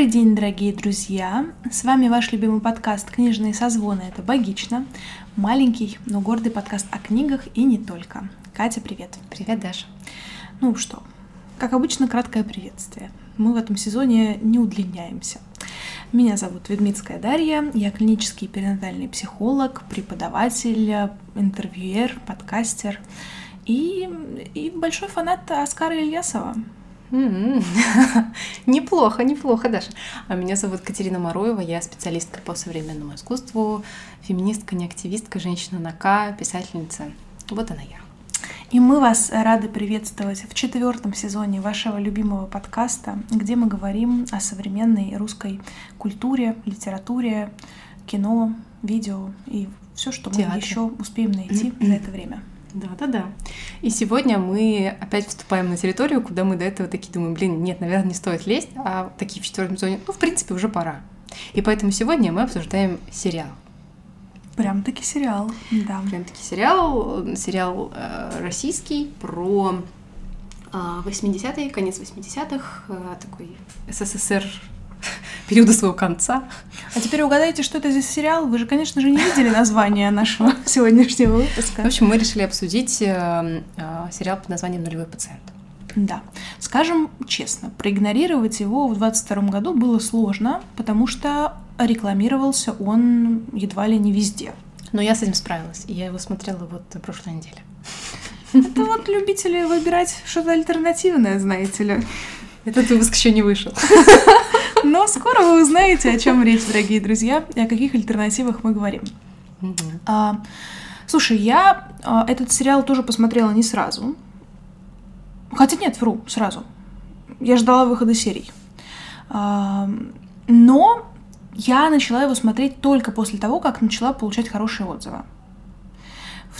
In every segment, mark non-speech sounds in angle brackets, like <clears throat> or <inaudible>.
Добрый день, дорогие друзья! С вами ваш любимый подкаст «Книжные созвоны» — это «Богично». Маленький, но гордый подкаст о книгах и не только. Катя, привет! Привет, Даша! Ну что, как обычно, краткое приветствие. Мы в этом сезоне не удлиняемся. Меня зовут Ведмицкая Дарья, я клинический перинатальный психолог, преподаватель, интервьюер, подкастер и, и большой фанат Оскара Ильясова. М-м. <laughs> Неплохо, неплохо, Даша. А меня зовут Катерина Мороева, я специалистка по современному искусству, феминистка, не активистка, женщина на К, писательница. Вот она я. И мы вас рады приветствовать в четвертом сезоне вашего любимого подкаста, где мы говорим о современной русской культуре, литературе, кино, видео и все, что Театр. мы еще успеем найти <clears throat> за это время. Да, да, да. И сегодня мы опять вступаем на территорию, куда мы до этого такие думаем, блин, нет, наверное, не стоит лезть, а такие в четвертом зоне, ну, в принципе, уже пора. И поэтому сегодня мы обсуждаем сериал. Прям-таки сериал, да. Прям-таки сериал, сериал э, российский про э, 80-е, конец 80-х, э, такой СССР <laughs> периода своего конца. А теперь угадайте, что это за сериал. Вы же, конечно же, не видели название нашего <laughs> сегодняшнего выпуска. В общем, мы решили обсудить э, э, сериал под названием «Нулевой пациент». Да. Скажем честно, проигнорировать его в 22 году было сложно, потому что рекламировался он едва ли не везде. Но я с этим справилась, и я его смотрела вот на прошлой неделе. Это вот любители выбирать что-то альтернативное, знаете ли. Этот выпуск еще не вышел. <laughs> Но скоро вы узнаете, о чем речь, дорогие друзья, и о каких альтернативах мы говорим. А, слушай, я а, этот сериал тоже посмотрела не сразу. Хотя нет, вру, сразу. Я ждала выхода серий. А, но я начала его смотреть только после того, как начала получать хорошие отзывы.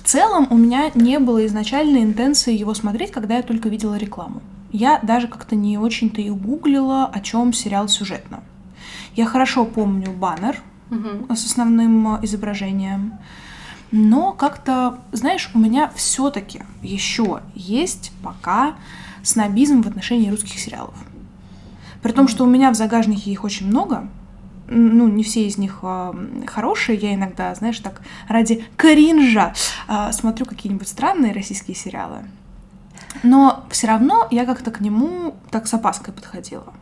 В целом у меня не было изначальной интенции его смотреть, когда я только видела рекламу. Я даже как-то не очень-то и гуглила, о чем сериал сюжетно. Я хорошо помню баннер угу. с основным изображением, но как-то, знаешь, у меня все-таки еще есть пока снобизм в отношении русских сериалов. При том, что у меня в загажнике их очень много, ну, не все из них э, хорошие. Я иногда, знаешь, так ради кринжа э, смотрю какие-нибудь странные российские сериалы. Но все равно я как-то к нему так с опаской подходила.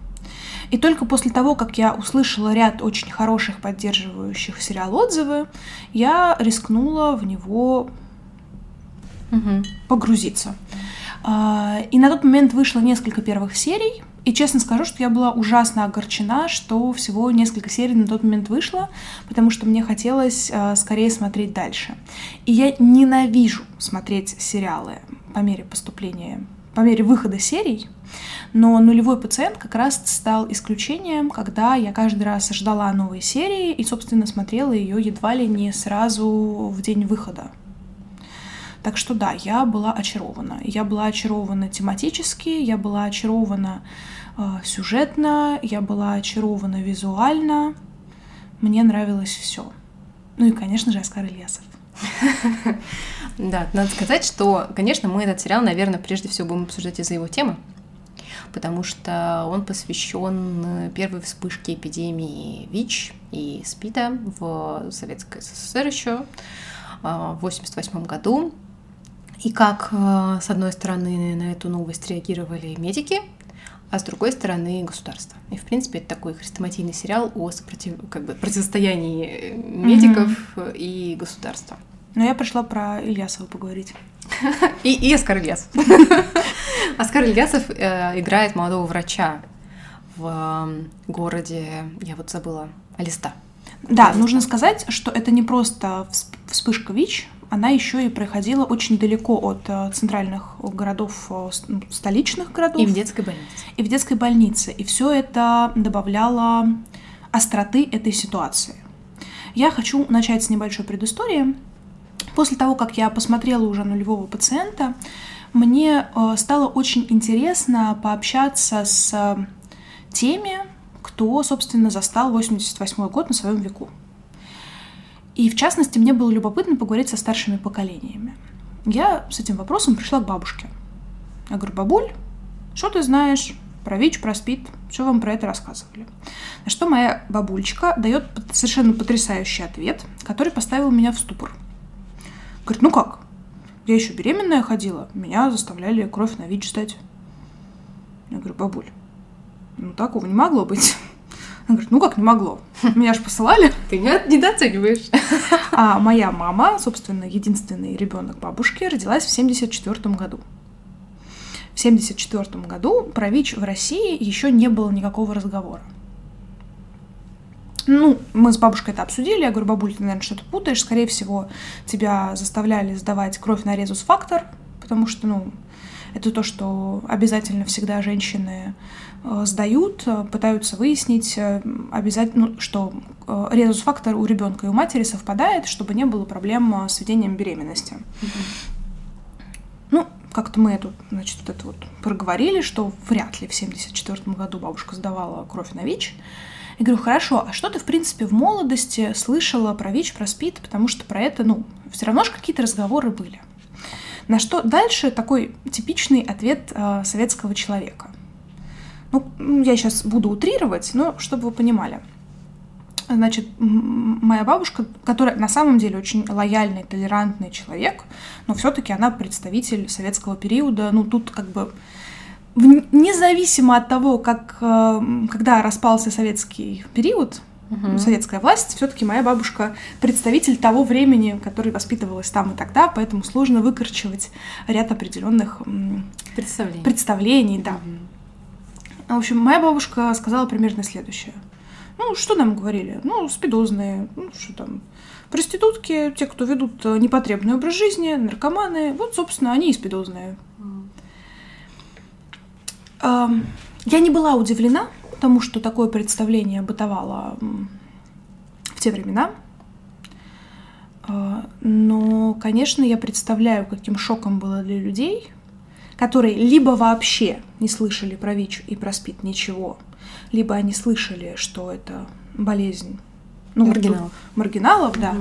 И только после того, как я услышала ряд очень хороших поддерживающих сериал отзывы, я рискнула в него угу. погрузиться. А, и на тот момент вышло несколько первых серий, и честно скажу, что я была ужасно огорчена, что всего несколько серий на тот момент вышло, потому что мне хотелось э, скорее смотреть дальше. И я ненавижу смотреть сериалы по мере поступления, по мере выхода серий, но нулевой пациент как раз стал исключением, когда я каждый раз ждала новой серии и, собственно, смотрела ее едва ли не сразу в день выхода. Так что да, я была очарована. Я была очарована тематически, я была очарована сюжетно, я была очарована визуально. Мне нравилось все. Ну и, конечно же, Оскар Ильясов. <laughs> Да, надо сказать, что, конечно, мы этот сериал, наверное, прежде всего будем обсуждать из-за его темы, потому что он посвящен первой вспышке эпидемии ВИЧ и СПИДа в Советской СССР еще а, в 1988 году. И как, э, с одной стороны, на эту новость реагировали медики, а с другой стороны государство. И, в принципе, это такой хрестоматийный сериал о сопротив... как бы, противостоянии медиков mm-hmm. и государства. Но я пришла про Ильясова поговорить. <laughs> И, и Оскар Ильясов. <laughs> Оскар Ильясов э, играет молодого врача в э, городе, я вот забыла, Алиста. Да, нужно сказать, что это не просто вспышка ВИЧ, она еще и проходила очень далеко от э, центральных городов, э, столичных городов. И в детской больнице. И в детской больнице. И все это добавляло остроты этой ситуации. Я хочу начать с небольшой предыстории. После того, как я посмотрела уже нулевого пациента, мне э, стало очень интересно пообщаться с теми, кто, собственно, застал 88 год на своем веку. И в частности, мне было любопытно поговорить со старшими поколениями. Я с этим вопросом пришла к бабушке. Я говорю, бабуль, что ты знаешь про ВИЧ, про СПИД, все вам про это рассказывали. На что моя бабульчика дает совершенно потрясающий ответ, который поставил меня в ступор. Говорит, ну как? Я еще беременная ходила, меня заставляли кровь на ВИЧ сдать. Я говорю, бабуль, ну такого не могло быть. Она говорит, ну как не могло? Меня же посылали. Ты не недооцениваешь. А моя мама, собственно, единственный ребенок бабушки, родилась в 74 году. В 74 году про ВИЧ в России еще не было никакого разговора. Ну, мы с бабушкой это обсудили. Я говорю, бабуль, ты, наверное, что-то путаешь. Скорее всего, тебя заставляли сдавать кровь на резус-фактор, потому что, ну, это то, что обязательно всегда женщины сдают, э, пытаются выяснить э, обязательно, ну, что резус-фактор у ребенка и у матери совпадает, чтобы не было проблем с ведением беременности. Ну, как-то мы эту, значит, вот это вот проговорили, что вряд ли в 74 году бабушка сдавала кровь на ВИЧ. Я говорю, хорошо, а что ты, в принципе, в молодости слышала про ВИЧ, про СПИД, потому что про это, ну, все равно же какие-то разговоры были. На что дальше такой типичный ответ э, советского человека. Ну, я сейчас буду утрировать, но чтобы вы понимали. Значит, моя бабушка, которая на самом деле очень лояльный, толерантный человек, но все-таки она представитель советского периода. Ну, тут как бы независимо от того, как, э, когда распался советский период, угу. советская власть, все-таки моя бабушка представитель того времени, который воспитывалась там и тогда, поэтому сложно выкорчевать ряд определенных представлений. представлений да. Угу. В общем, моя бабушка сказала примерно следующее. Ну, что нам говорили? Ну, спидозные, ну, что там, проститутки, те, кто ведут э, непотребный образ жизни, наркоманы, вот, собственно, они и спидозные. Я не была удивлена тому, что такое представление бытовало в те времена. А, но, конечно, я представляю, каким шоком было для людей, которые либо вообще не слышали про ВИЧ и про СПИД ничего, либо они слышали, что это болезнь ну, маргиналов, маргиналов да,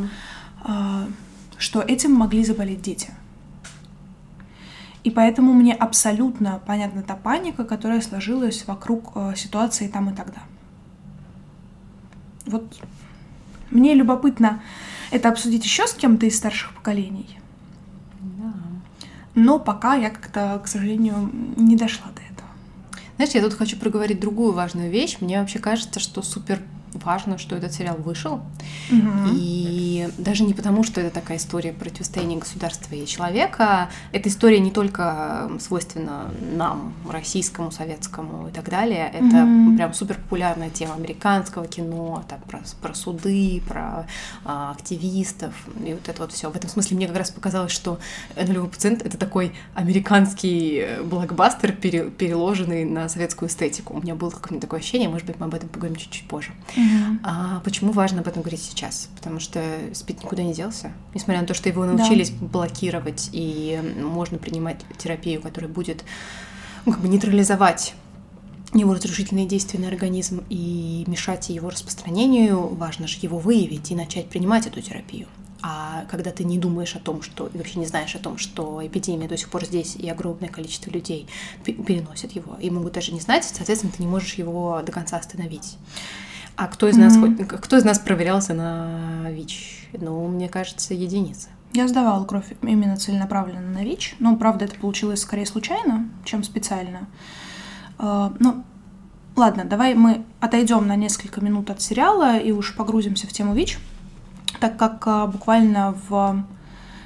угу. что этим могли заболеть дети. И поэтому мне абсолютно понятна та паника, которая сложилась вокруг э, ситуации там и тогда. Вот мне любопытно это обсудить еще с кем-то из старших поколений. Да. Но пока я как-то, к сожалению, не дошла до этого. Знаешь, я тут хочу проговорить другую важную вещь. Мне вообще кажется, что супер важно, что этот сериал вышел. Угу. И даже не потому, что это такая история противостояния государства и человека. Эта история не только свойственна нам, российскому, советскому и так далее. Это угу. прям супер популярная тема американского кино, так, про, про суды, про а, активистов и вот это вот все. В этом смысле мне как раз показалось, что нулевой пациент это такой американский э, блокбастер, пере, переложенный на советскую эстетику. У меня было какое-то такое ощущение, может быть, мы об этом поговорим чуть-чуть позже. А почему важно об этом говорить сейчас? Потому что СПИД никуда не делся. Несмотря на то, что его научились да. блокировать, и можно принимать терапию, которая будет ну, как бы нейтрализовать его разрушительные действия на организм и мешать его распространению, важно же его выявить и начать принимать эту терапию. А когда ты не думаешь о том, что и вообще не знаешь о том, что эпидемия до сих пор здесь и огромное количество людей переносят его и могут даже не знать, соответственно, ты не можешь его до конца остановить. А кто из нас mm-hmm. кто из нас проверялся на ВИЧ? Ну, мне кажется, единицы. Я сдавала кровь именно целенаправленно на ВИЧ, но, правда, это получилось скорее случайно, чем специально. Uh, ну, ладно, давай мы отойдем на несколько минут от сериала и уж погрузимся в тему ВИЧ, так как uh, буквально в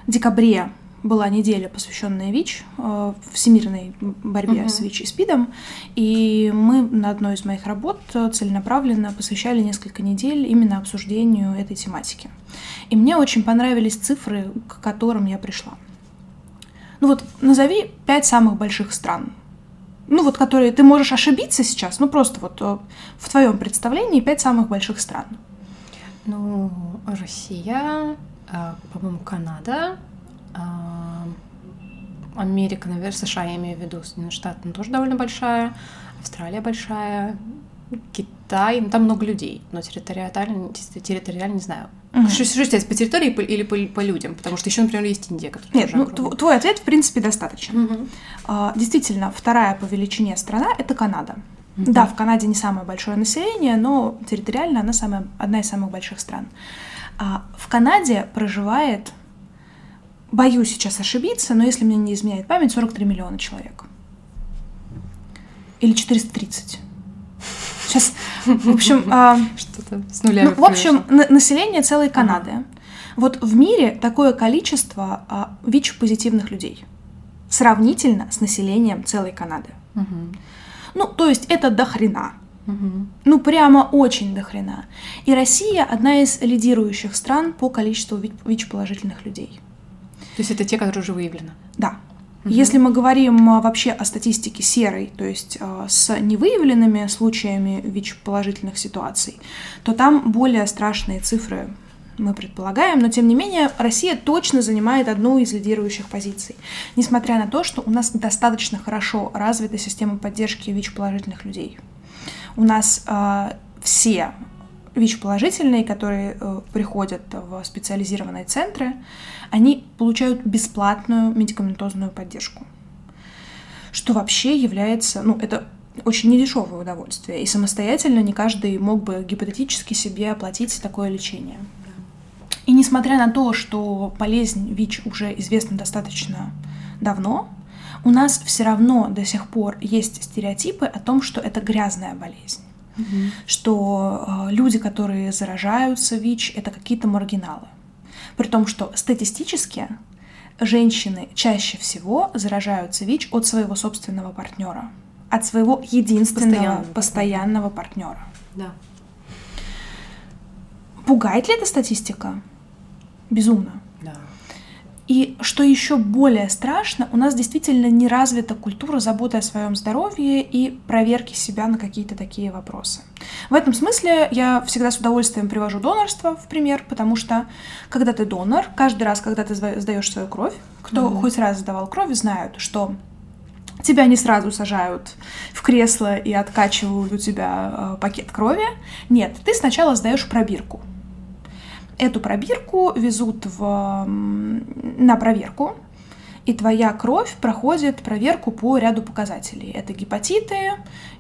декабре была неделя, посвященная ВИЧ, э, всемирной борьбе uh-huh. с ВИЧ и СПИДом, и мы на одной из моих работ целенаправленно посвящали несколько недель именно обсуждению этой тематики. И мне очень понравились цифры, к которым я пришла. Ну вот назови пять самых больших стран, ну вот которые ты можешь ошибиться сейчас, ну просто вот э, в твоем представлении пять самых больших стран. Ну, Россия, э, по-моему, Канада, Америка, наверное, США я имею в виду, Соединенные Штаты, она тоже довольно большая, Австралия большая, Китай, ну, там много людей, но территориально, территориально не знаю. Угу. Что, что сейчас, по территории или по, по людям? Потому что еще, например, есть Индия, которая Нет, ну, твой ответ, в принципе, достаточно. Угу. А, действительно, вторая по величине страна — это Канада. Mm-hmm. Да, в Канаде не самое большое население, но территориально она самая, одна из самых больших стран. А в Канаде проживает, боюсь сейчас ошибиться, но если мне не изменяет память, 43 миллиона человек. Или 430. Сейчас, в общем... А, Что-то с нуля. Ну, в общем, население целой Канады. Ага. Вот в мире такое количество а, ВИЧ-позитивных людей сравнительно с населением целой Канады. Угу. Ну, то есть это до хрена. Угу. Ну, прямо очень до хрена. И Россия одна из лидирующих стран по количеству ВИЧ-положительных людей. То есть это те, которые уже выявлены? Да. Угу. Если мы говорим а, вообще о статистике серой, то есть э, с невыявленными случаями ВИЧ-положительных ситуаций, то там более страшные цифры мы предполагаем, но тем не менее Россия точно занимает одну из лидирующих позиций, несмотря на то, что у нас достаточно хорошо развита система поддержки ВИЧ-положительных людей. У нас э, все ВИЧ-положительные, которые э, приходят в специализированные центры, они получают бесплатную медикаментозную поддержку. Что вообще является, ну, это очень недешевое удовольствие, и самостоятельно не каждый мог бы гипотетически себе оплатить такое лечение. И несмотря на то, что болезнь ВИЧ уже известна достаточно давно, у нас все равно до сих пор есть стереотипы о том, что это грязная болезнь. Угу. Что э, люди, которые заражаются ВИЧ, это какие-то маргиналы. При том, что статистически женщины чаще всего заражаются ВИЧ от своего собственного партнера, от своего единственного постоянного, постоянного партнера. Да. Пугает ли эта статистика? безумно. Да. И что еще более страшно, у нас действительно не развита культура заботы о своем здоровье и проверки себя на какие-то такие вопросы. В этом смысле я всегда с удовольствием привожу донорство в пример, потому что когда ты донор, каждый раз, когда ты сдаешь свою кровь, кто mm-hmm. хоть раз сдавал кровь, знают, что тебя не сразу сажают в кресло и откачивают у тебя э, пакет крови. Нет, ты сначала сдаешь пробирку. Эту пробирку везут в, на проверку, и твоя кровь проходит проверку по ряду показателей. Это гепатиты,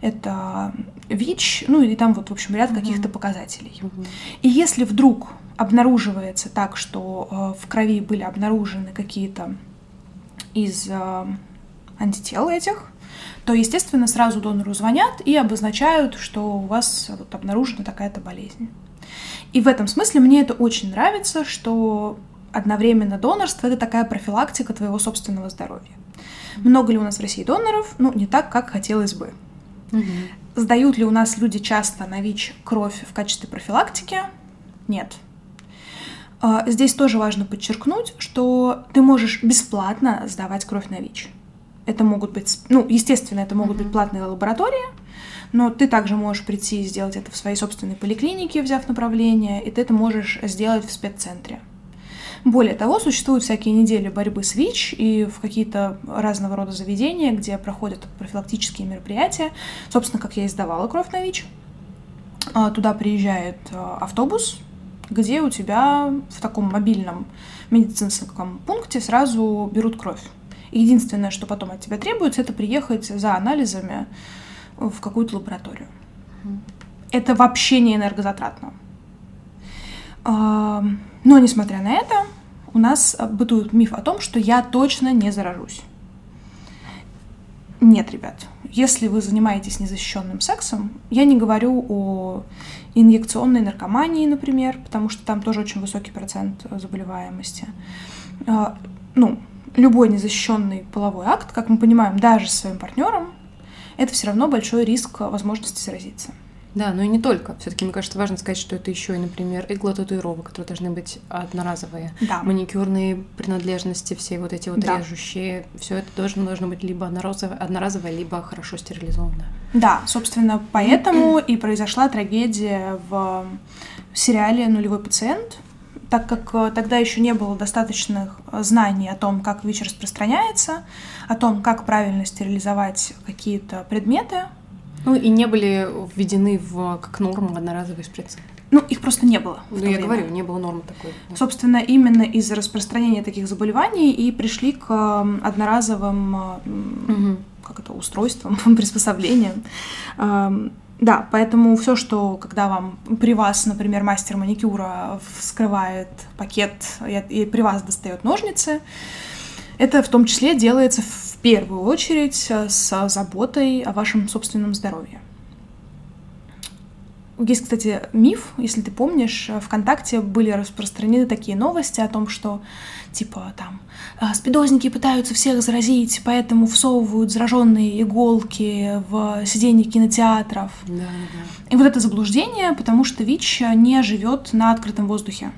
это ВИЧ, ну и там вот, в общем, ряд каких-то показателей. И если вдруг обнаруживается так, что э, в крови были обнаружены какие-то из э, антител этих, то, естественно, сразу донору звонят и обозначают, что у вас вот обнаружена такая-то болезнь. И в этом смысле мне это очень нравится, что одновременно донорство — это такая профилактика твоего собственного здоровья. Много ли у нас в России доноров? Ну, не так, как хотелось бы. Угу. Сдают ли у нас люди часто на ВИЧ кровь в качестве профилактики? Нет. А, здесь тоже важно подчеркнуть, что ты можешь бесплатно сдавать кровь на ВИЧ. Это могут быть, ну, естественно, это могут быть платные лаборатории, но ты также можешь прийти и сделать это в своей собственной поликлинике, взяв направление, и ты это можешь сделать в спеццентре. Более того, существуют всякие недели борьбы с ВИЧ и в какие-то разного рода заведения, где проходят профилактические мероприятия. Собственно, как я издавала кровь на ВИЧ. А, туда приезжает а, автобус, где у тебя в таком мобильном медицинском пункте сразу берут кровь. Единственное, что потом от тебя требуется, это приехать за анализами в какую-то лабораторию. Это вообще не энергозатратно. Но, несмотря на это, у нас бытует миф о том, что я точно не заражусь. Нет, ребят, если вы занимаетесь незащищенным сексом, я не говорю о инъекционной наркомании, например, потому что там тоже очень высокий процент заболеваемости. А, ну, любой незащищенный половой акт, как мы понимаем, даже с своим партнером, это все равно большой риск возможности заразиться. Да, но и не только. Все-таки, мне кажется, важно сказать, что это еще и, например, иглотатуировок, которые должны быть одноразовые. Да. Маникюрные принадлежности, все вот эти вот да. режущие, все это должно, должно быть либо одноразовое, одноразовое, либо хорошо стерилизованное. Да, собственно, поэтому и произошла трагедия в сериале «Нулевой пациент», так как э, тогда еще не было достаточных э, знаний о том, как ВИЧ распространяется, о том, как правильно стерилизовать какие-то предметы. Ну и не были введены в как норму одноразовые шприцы. Ну, их просто не было. Ну, я время. говорю, не было нормы такой. Да. Собственно, именно из-за распространения таких заболеваний и пришли к одноразовым угу. как это, устройством, <laughs> приспособлением. Да, поэтому все, что когда вам при вас, например, мастер маникюра вскрывает пакет и, при вас достает ножницы, это в том числе делается в первую очередь э, с заботой о вашем собственном здоровье. Есть, кстати, миф, если ты помнишь, ВКонтакте были распространены такие новости о том, что, типа, там, «А, спидозники пытаются всех заразить, поэтому всовывают зараженные иголки в сиденье кинотеатров. Да, да. И вот это заблуждение, потому что ВИЧ не живет на открытом воздухе.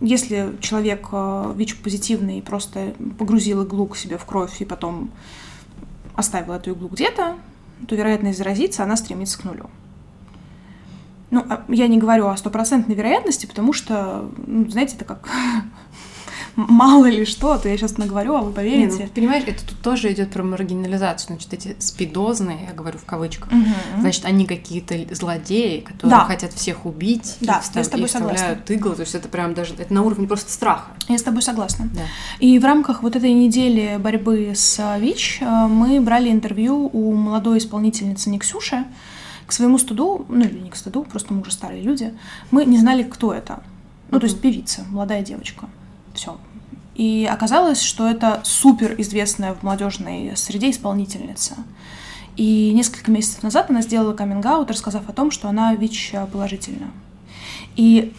Если человек э, ВИЧ-позитивный просто погрузил иглу к себе в кровь и потом оставил эту иглу где-то, то вероятность заразиться, она стремится к нулю. Ну, а я не говорю о стопроцентной вероятности, потому что, ну, знаете, это как <laughs> мало ли что, а то я сейчас наговорю, а вы поверите. Не, ну, понимаешь, это тут тоже идет про маргинализацию. Значит, эти спидозные, я говорю в кавычках, угу. значит, они какие-то злодеи, которые да. хотят всех убить да, и, встав... я с тобой и вставляют иглы. То есть это прям даже это на уровне просто страха. Я с тобой согласна. Да. И в рамках вот этой недели борьбы с ВИЧ э, мы брали интервью у молодой исполнительницы Никсюши. К своему студу, ну или не к студу, просто мы уже старые люди, мы не знали, кто это. Ну, то есть певица, молодая девочка. Все. И оказалось, что это супер известная в молодежной среде исполнительница. И несколько месяцев назад она сделала каминг-аут, рассказав о том, что она ВИЧ-положительна. И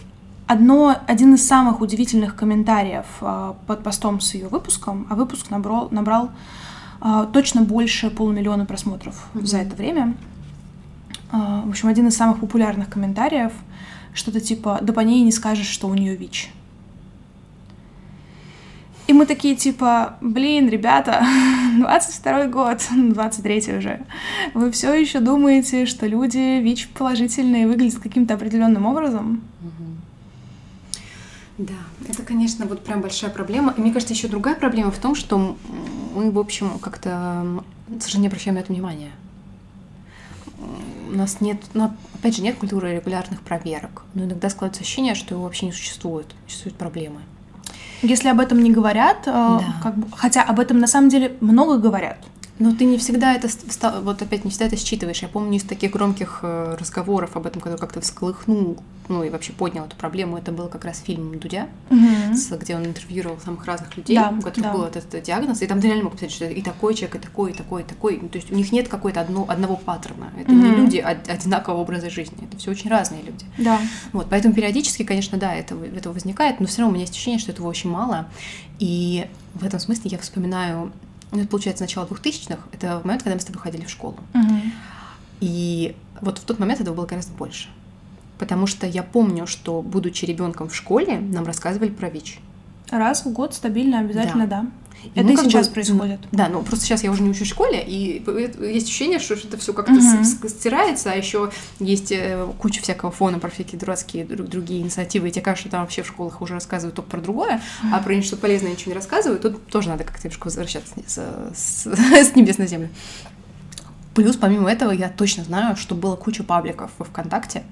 одно, один из самых удивительных комментариев а, под постом с ее выпуском, а выпуск набрал, набрал а, точно больше полумиллиона просмотров mm-hmm. за это время. А, в общем, один из самых популярных комментариев, что-то типа «да по ней не скажешь, что у нее ВИЧ». И мы такие типа, блин, ребята, <laughs> 22 год, <laughs> 23 уже, вы все еще думаете, что люди ВИЧ положительные выглядят каким-то определенным образом? Да, это, конечно, вот прям большая проблема. И мне кажется, еще другая проблема в том, что мы, в общем, как-то совершенно не обращаем на это внимания. У нас нет, ну, опять же, нет культуры регулярных проверок. Но иногда складывается ощущение, что его вообще не существует. Существуют проблемы. Если об этом не говорят, э, да. как бы, хотя об этом на самом деле много говорят. Но ты не всегда это, вот опять не всегда это считываешь. Я помню из таких громких э, разговоров об этом, который как-то всколыхнул, ну и вообще поднял эту проблему, это был как раз фильм Дудя, угу. с, где он интервьюировал самых разных людей, да, у которых да. был этот, этот диагноз, и там ты реально мог писать, что и такой человек, и такой, и такой, и такой. Ну, то есть у них нет какой-то одно, одного паттерна. Это угу. не люди одинакового образа жизни, это все очень разные люди. Да. Вот, поэтому периодически, конечно, да, это, это возникает, но все равно у меня есть ощущение, что этого очень мало. И в этом смысле я вспоминаю это получается начало 2000-х, это момент, когда мы с тобой ходили в школу. Угу. И вот в тот момент этого было гораздо больше. Потому что я помню, что, будучи ребенком в школе, нам рассказывали про ВИЧ. Раз в год стабильно, обязательно, да. да. Это и сейчас бы, происходит. Да, ну просто сейчас я уже не учусь в школе, и есть ощущение, что это все как-то угу. стирается, а еще есть э, куча всякого фона про всякие дурацкие другие инициативы, и тебе кажется, что там вообще в школах уже рассказывают только про другое, а про нечто полезное ничего не рассказывают, тут тоже надо как-то немножко возвращаться с, с, с небес на землю. Плюс, помимо этого, я точно знаю, что было куча пабликов в ВКонтакте,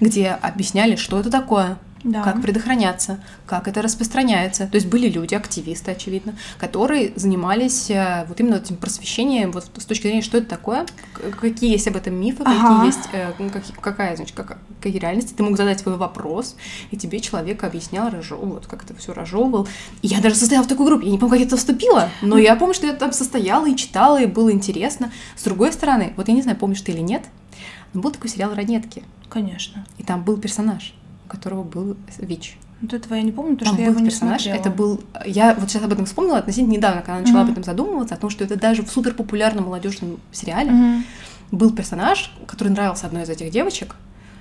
где объясняли, что это такое, да. как предохраняться, как это распространяется. То есть были люди, активисты, очевидно, которые занимались э, вот именно этим просвещением, вот с точки зрения, что это такое, какие есть об этом мифы, ага. какие есть, э, как, какая, значит, как, какие реальности. Ты мог задать свой вопрос, и тебе человек объяснял, разжев, вот как это все разжевывал. И я даже состояла в такой группе, я не помню, как я туда вступила, но я помню, что я там состояла и читала, и было интересно. С другой стороны, вот я не знаю, помнишь ты или нет, но был такой сериал «Ранетки». Конечно. И там был персонаж у которого был ВИЧ. Вот этого я не помню, потому Там что я его персонаж, не это был... Я вот сейчас об этом вспомнила относительно недавно, когда начала mm-hmm. об этом задумываться, о том, что это даже в супер популярном молодежном сериале mm-hmm. был персонаж, который нравился одной из этих девочек,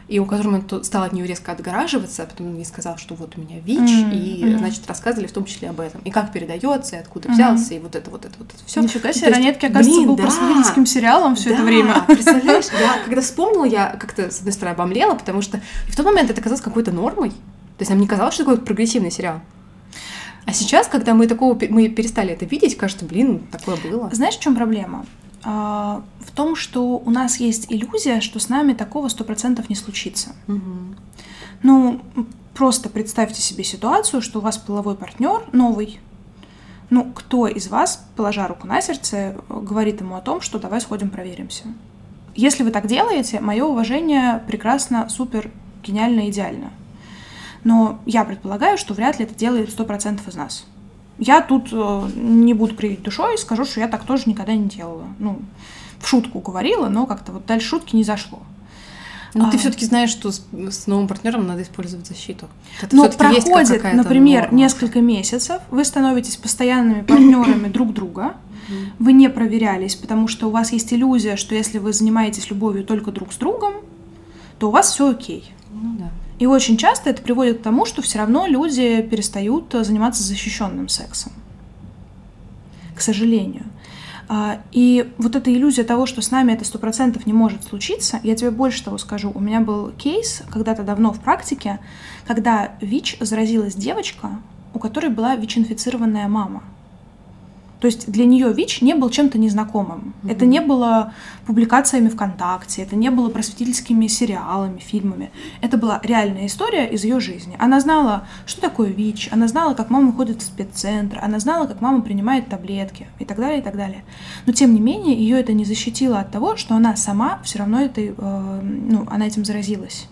и у которого он стал от нее резко отгораживаться, а потом он ей сказал, что вот у меня ВИЧ, mm-hmm. и, mm-hmm. значит, рассказывали в том числе об этом, и как передается, и откуда mm-hmm. взялся, и вот это, вот это, вот это все. Нифига себе, Ранетки, оказывается, блин, был да, просветительским сериалом все да, это время. <laughs> представляешь, я когда вспомнила, я как-то, с одной стороны, обомлела, потому что в тот момент это казалось какой-то нормой, то есть нам не казалось, что такой прогрессивный сериал. А сейчас, когда мы такого мы перестали это видеть, кажется, блин, такое было. Знаешь, в чем проблема? А, в том, что у нас есть иллюзия, что с нами такого сто процентов не случится. Угу. Ну, просто представьте себе ситуацию, что у вас половой партнер новый, Ну, кто из вас, положа руку на сердце, говорит ему о том, что давай сходим проверимся? Если вы так делаете, мое уважение прекрасно, супер, гениально, идеально. Но я предполагаю, что вряд ли это делает 100% из нас. Я тут э, не буду кривить душой и скажу, что я так тоже никогда не делала. Ну, в шутку говорила, но как-то вот дальше шутки не зашло. Ну, а... ты все-таки знаешь, что с, с новым партнером надо использовать защиту. Это Но проходит, например, норма. несколько месяцев, вы становитесь постоянными <clears throat> партнерами друг друга, вы не проверялись, потому что у вас есть иллюзия, что если вы занимаетесь любовью только друг с другом, то у вас все окей. Ну да. И очень часто это приводит к тому, что все равно люди перестают заниматься защищенным сексом. К сожалению. А, и вот эта иллюзия того, что с нами это сто процентов не может случиться, я тебе больше того скажу. У меня был кейс когда-то давно в практике, когда ВИЧ заразилась девочка, у которой была ВИЧ-инфицированная мама. То есть для нее ВИЧ не был чем-то незнакомым. Mm-hmm. Это не было публикациями ВКонтакте, это не было просветительскими сериалами, фильмами. Это была реальная история из ее жизни. Она знала, что такое ВИЧ, она знала, как мама ходит в спеццентр, она знала, как мама принимает таблетки и так далее, и так далее. Но тем не менее, ее это не защитило от того, что она сама все равно это, э, ну, она этим заразилась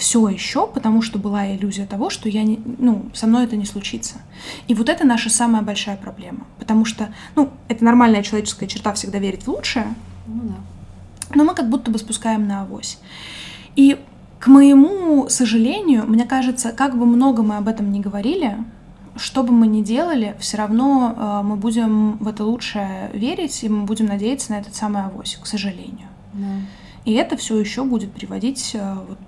все еще, потому что была иллюзия того, что я не, ну, со мной это не случится. И вот это наша самая большая проблема. Потому что, ну, это нормальная человеческая черта всегда верить в лучшее. Ну да. Но мы как будто бы спускаем на авось. И к моему сожалению, мне кажется, как бы много мы об этом не говорили, что бы мы ни делали, все равно э, мы будем в это лучшее верить, и мы будем надеяться на этот самый авось, к сожалению. Да. И это все еще будет приводить э, вот,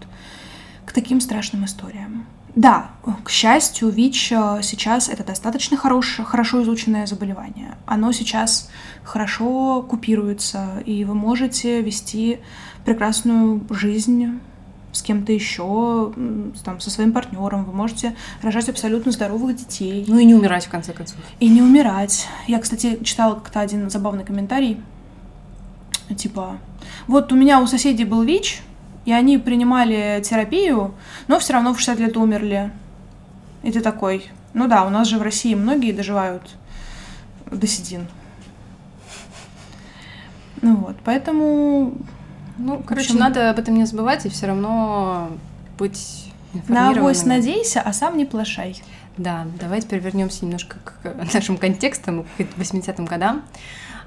к таким страшным историям. Да, к счастью, ВИЧ э, сейчас это достаточно хорошее, хорошо изученное заболевание. Оно сейчас хорошо купируется, и вы можете вести прекрасную жизнь с кем-то еще, там, со своим партнером, вы можете рожать абсолютно здоровых детей. Ну и не умирать, в конце концов. И не умирать. Я, кстати, читала как-то один забавный комментарий, типа, вот у меня у соседей был ВИЧ, и они принимали терапию, но все равно в 60 лет умерли. И ты такой, ну да, у нас же в России многие доживают до седин. Ну вот, поэтому... Ну, короче, общем, надо об этом не забывать и все равно быть На авось надейся, а сам не плашай. Да, давайте теперь вернемся немножко к нашим контекстам, к 80-м годам.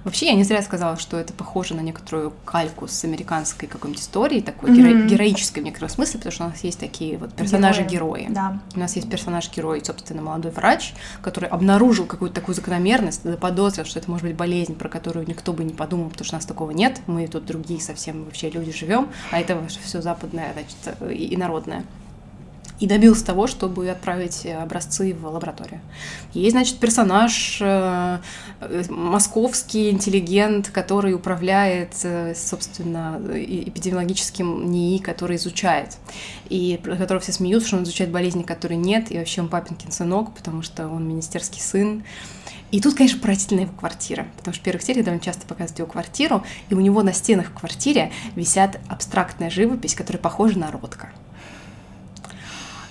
Вообще, я не зря сказала, что это похоже на некоторую кальку с американской какой-нибудь историей, такой mm-hmm. героической в некотором смысле, потому что у нас есть такие вот персонажи-герои. Да. У нас есть персонаж-герой, собственно, молодой врач, который обнаружил какую-то такую закономерность, заподозрил, что это может быть болезнь, про которую никто бы не подумал, потому что у нас такого нет. Мы тут другие совсем вообще люди живем, а это все западное, значит, и народное и добился того, чтобы отправить образцы в лабораторию. Есть, значит, персонаж, э, московский интеллигент, который управляет, э, собственно, эпидемиологическим НИИ, который изучает, и про которого все смеются, что он изучает болезни, которые нет, и вообще он папинкин сынок, потому что он министерский сын. И тут, конечно, поразительная его квартира, потому что в первых сериях довольно часто показывают его квартиру, и у него на стенах в квартире висят абстрактная живопись, которая похожа на Ротко.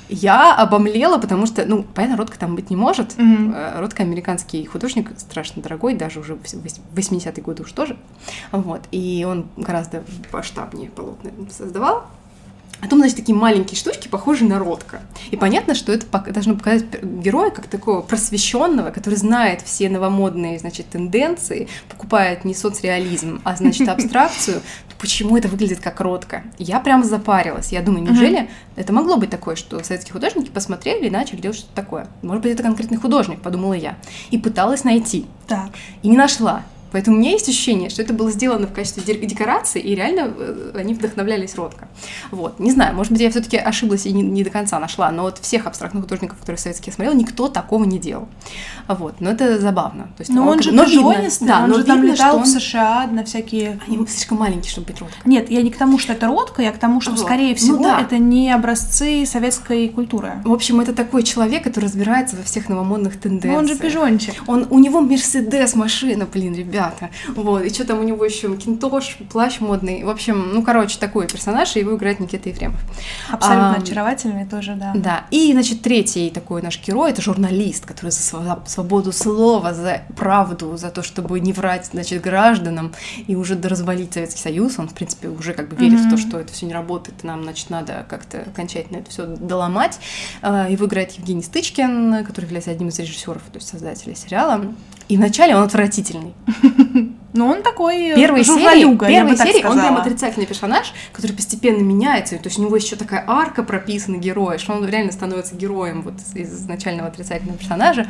Я обомлела, потому что, ну, понятно, Ротко там быть не может. Mm-hmm. Ротко американский художник, страшно дорогой, даже уже в 80-е годы уж тоже. Вот. И он гораздо масштабнее полотна создавал. А там, значит, такие маленькие штучки, похожие на Ротко. И понятно, что это должно показать героя как такого просвещенного, который знает все новомодные, значит, тенденции, покупает не соцреализм, а, значит, <laughs> абстракцию. Почему это выглядит как Ротко? Я прям запарилась. Я думаю, неужели uh-huh. это могло быть такое, что советские художники посмотрели и начали делать что-то такое? Может быть, это конкретный художник, подумала я. И пыталась найти. Так. И не нашла. Поэтому у меня есть ощущение, что это было сделано в качестве декорации, и реально э, они вдохновлялись Ротко. Вот. Не знаю, может быть, я все-таки ошиблась и не, не до конца нашла, но вот всех абстрактных художников, которые советские смотрел, никто такого не делал. Вот. Но это забавно. То есть, но он, он же но пижонистый, да, он но же видно, там летал он... в США на всякие... Они слишком маленькие, чтобы быть Ротко. Нет, я не к тому, что это Ротко, я к тому, что, вот. скорее ну всего, ну, да. это не образцы советской культуры. В общем, это такой человек, который разбирается во всех новомодных тенденциях. Но он же пижончик. Он, у него Мерседес машина, блин, ребят ребята. Вот, и что там у него еще кинтош, плащ модный. В общем, ну, короче, такой персонаж, и его играет Никита Ефремов. Абсолютно а, очаровательный тоже, да. Да. И, значит, третий такой наш герой это журналист, который за свободу слова, за правду, за то, чтобы не врать, значит, гражданам и уже развалить Советский Союз. Он, в принципе, уже как бы верит mm-hmm. в то, что это все не работает, и нам, значит, надо как-то окончательно это все доломать. А, его играет Евгений Стычкин, который является одним из режиссеров, то есть создателей сериала. И вначале он отвратительный. <laughs> Ну, он такой э, первой серии, первой серии он прям отрицательный персонаж, который постепенно меняется. То есть у него еще такая арка прописана героя, что он реально становится героем вот из изначального отрицательного персонажа.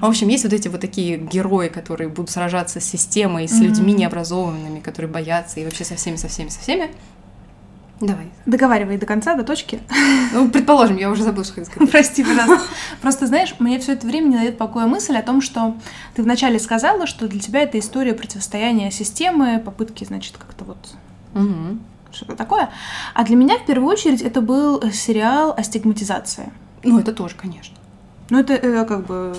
В общем, есть вот эти вот такие герои, которые будут сражаться с системой, с людьми необразованными, которые боятся и вообще со всеми, со всеми, со всеми. Давай. Договаривай до конца, до точки. Ну, предположим, я уже забыла, что <laughs> хотела сказать. Прости, пожалуйста. Просто, знаешь, мне все это время не дает покоя мысль о том, что ты вначале сказала, что для тебя это история противостояния системы, попытки, значит, как-то вот угу. что-то такое. А для меня, в первую очередь, это был сериал о стигматизации. Ну, это тоже, конечно. Ну, это, это как бы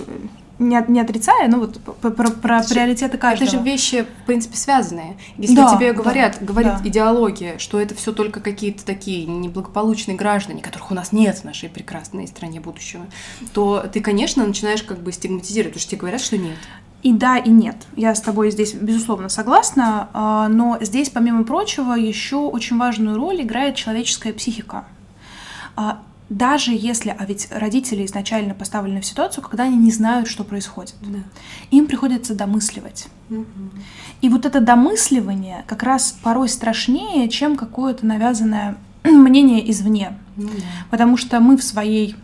не, не отрицая, но вот про, про, про приоритеты каждого. Это же вещи, в принципе, связанные. Если да, тебе говорят, да, говорит да. идеология, что это все только какие-то такие неблагополучные граждане, которых у нас нет в нашей прекрасной стране будущего, то ты, конечно, начинаешь как бы стигматизировать, потому что тебе говорят, что нет. И да, и нет. Я с тобой здесь, безусловно, согласна, а, но здесь, помимо прочего, еще очень важную роль играет человеческая психика а, даже если, а ведь родители изначально поставлены в ситуацию, когда они не знают, что происходит, да. им приходится домысливать. Угу. И вот это домысливание как раз порой страшнее, чем какое-то навязанное <clears throat> мнение извне. Ну, да. Потому что мы в своей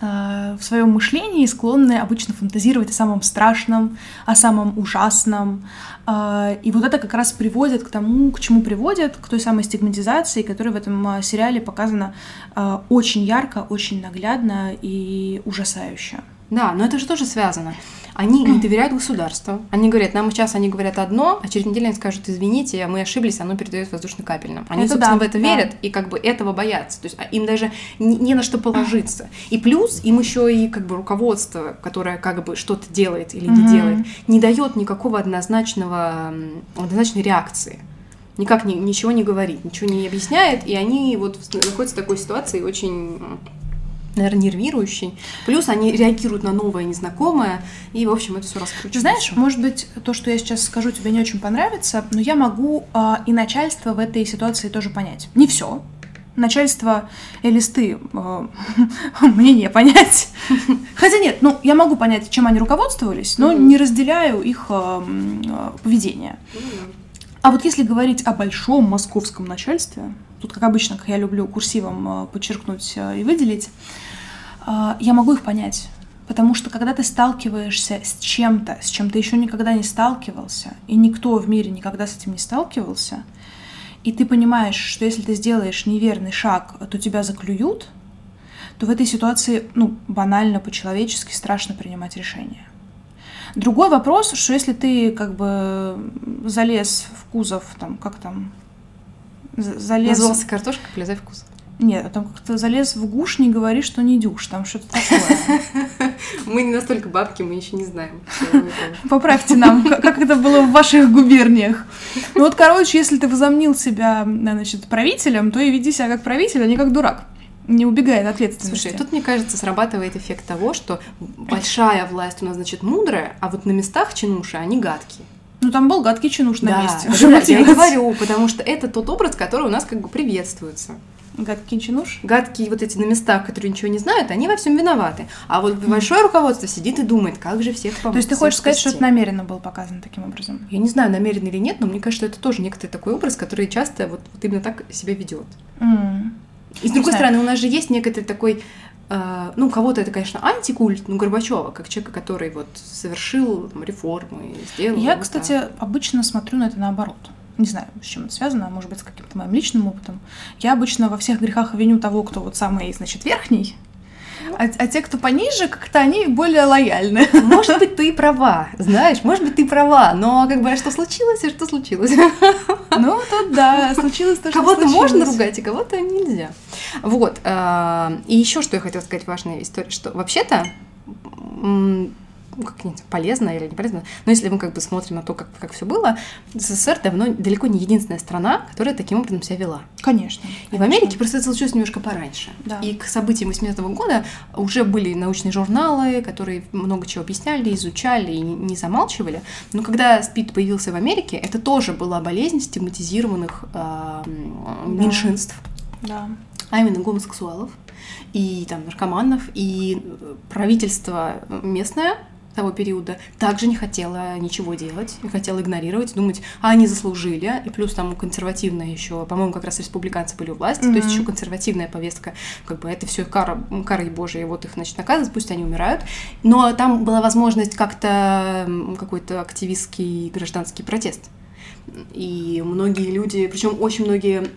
в своем мышлении склонны обычно фантазировать о самом страшном, о самом ужасном. Э, и вот это как раз приводит к тому, к чему приводит, к той самой стигматизации, которая в этом э, сериале показана очень ярко, очень наглядно и ужасающе. Да, но это же тоже связано. Они не <clears throat> доверяют государству. Они говорят, нам сейчас они говорят одно, а через неделю они скажут, извините, мы ошиблись, оно передает воздушно-капельным. Они, это собственно, да, в это да. верят и как бы этого боятся. То есть а им даже не, не на что положиться. И плюс им еще и как бы руководство, которое как бы что-то делает или не делает, не дает никакого однозначного, однозначной реакции никак ни, ничего не говорит, ничего не объясняет, и они вот находятся в такой ситуации очень наверное, нервирующий. Плюс они реагируют на новое, незнакомое, и, в общем, это все раскручивается. Знаешь, может быть, то, что я сейчас скажу, тебе не очень понравится, но я могу э, и начальство в этой ситуации тоже понять. Не все. Начальство и листы э, <laughs> мне не понять. <laughs> Хотя нет, ну, я могу понять, чем они руководствовались, но не разделяю их э, поведение. Ну а вот если говорить о большом московском начальстве, тут, как обычно, как я люблю курсивом подчеркнуть и выделить, а, я могу их понять. Потому что когда ты сталкиваешься с чем-то, с чем ты еще никогда не сталкивался, и никто в мире никогда с этим не сталкивался, и ты понимаешь, что если ты сделаешь неверный шаг, то тебя заклюют, то в этой ситуации, ну, банально, по-человечески страшно принимать решения. Другой вопрос, что если ты как бы залез в кузов, там, как там, залез... Назывался картошка, влезай в кузов. Нет, там как-то залез в гуш, не говори, что не дюш, там что-то такое. <laughs> Мы не настолько бабки, мы еще не знаем. <laughs> Поправьте нам, как это было в ваших губерниях. Ну вот, короче, если ты возомнил себя, значит, правителем, то и веди себя как правитель, а не как дурак не убегает от ответственности. Слушай, тут, мне кажется, срабатывает эффект того, что большая власть у нас, значит, мудрая, а вот на местах чинуши они гадкие. Ну, там был гадкий чинуш на да, месте. Да, я <laughs> и говорю, потому что это тот образ, который у нас как бы приветствуется. Гадкий чинуш? Гадкие вот эти на местах, которые ничего не знают, они во всем виноваты. А вот большое руководство сидит и думает, как же всех помочь. То есть ты хочешь сказать, что это намеренно было показано таким образом? Я не знаю, намеренно или нет, но мне кажется, что это тоже некоторый такой образ, который часто вот, вот именно так себя ведет. Mm. И с другой не стороны, знаю. у нас же есть некоторый такой Uh, ну, кого-то это, конечно, антикульт, ну, Горбачева, как человека, который вот совершил там, реформы, сделал. Я, вот кстати, так. обычно смотрю на это наоборот не знаю, с чем это связано, может быть, с каким-то моим личным опытом. Я обычно во всех грехах виню того, кто вот самый, значит, верхний, а, а те, кто пониже, как-то они более лояльны. <laughs> Может быть, ты права, знаешь, может быть, ты права, но как бы а что случилось и что случилось? <laughs> Ну, тут да, случилось то, что Кого-то можно ругать, а кого-то нельзя. Вот. А, и еще что я хотела сказать важная история, что вообще-то ну, как полезно или не полезно, но если мы как бы смотрим на то, как, как все было, СССР давно далеко не единственная страна, которая таким образом себя вела. Конечно. И в Америке просто это случилось немножко пораньше. Да. И к событиям 80-го года уже были научные журналы, которые много чего объясняли, изучали и не замалчивали. Но когда СПИД появился в Америке, это тоже была болезнь стигматизированных э, меньшинств. Да. А именно гомосексуалов и там наркоманов, и правительство местное того периода также не хотела ничего делать, не хотела игнорировать, думать, а они заслужили, и плюс там консервативная еще, по-моему, как раз республиканцы были у власти, mm-hmm. то есть еще консервативная повестка, как бы это все кара, карой божьей, вот их, значит, наказывают, пусть они умирают, но там была возможность как-то какой-то активистский гражданский протест. И многие люди, причем очень многие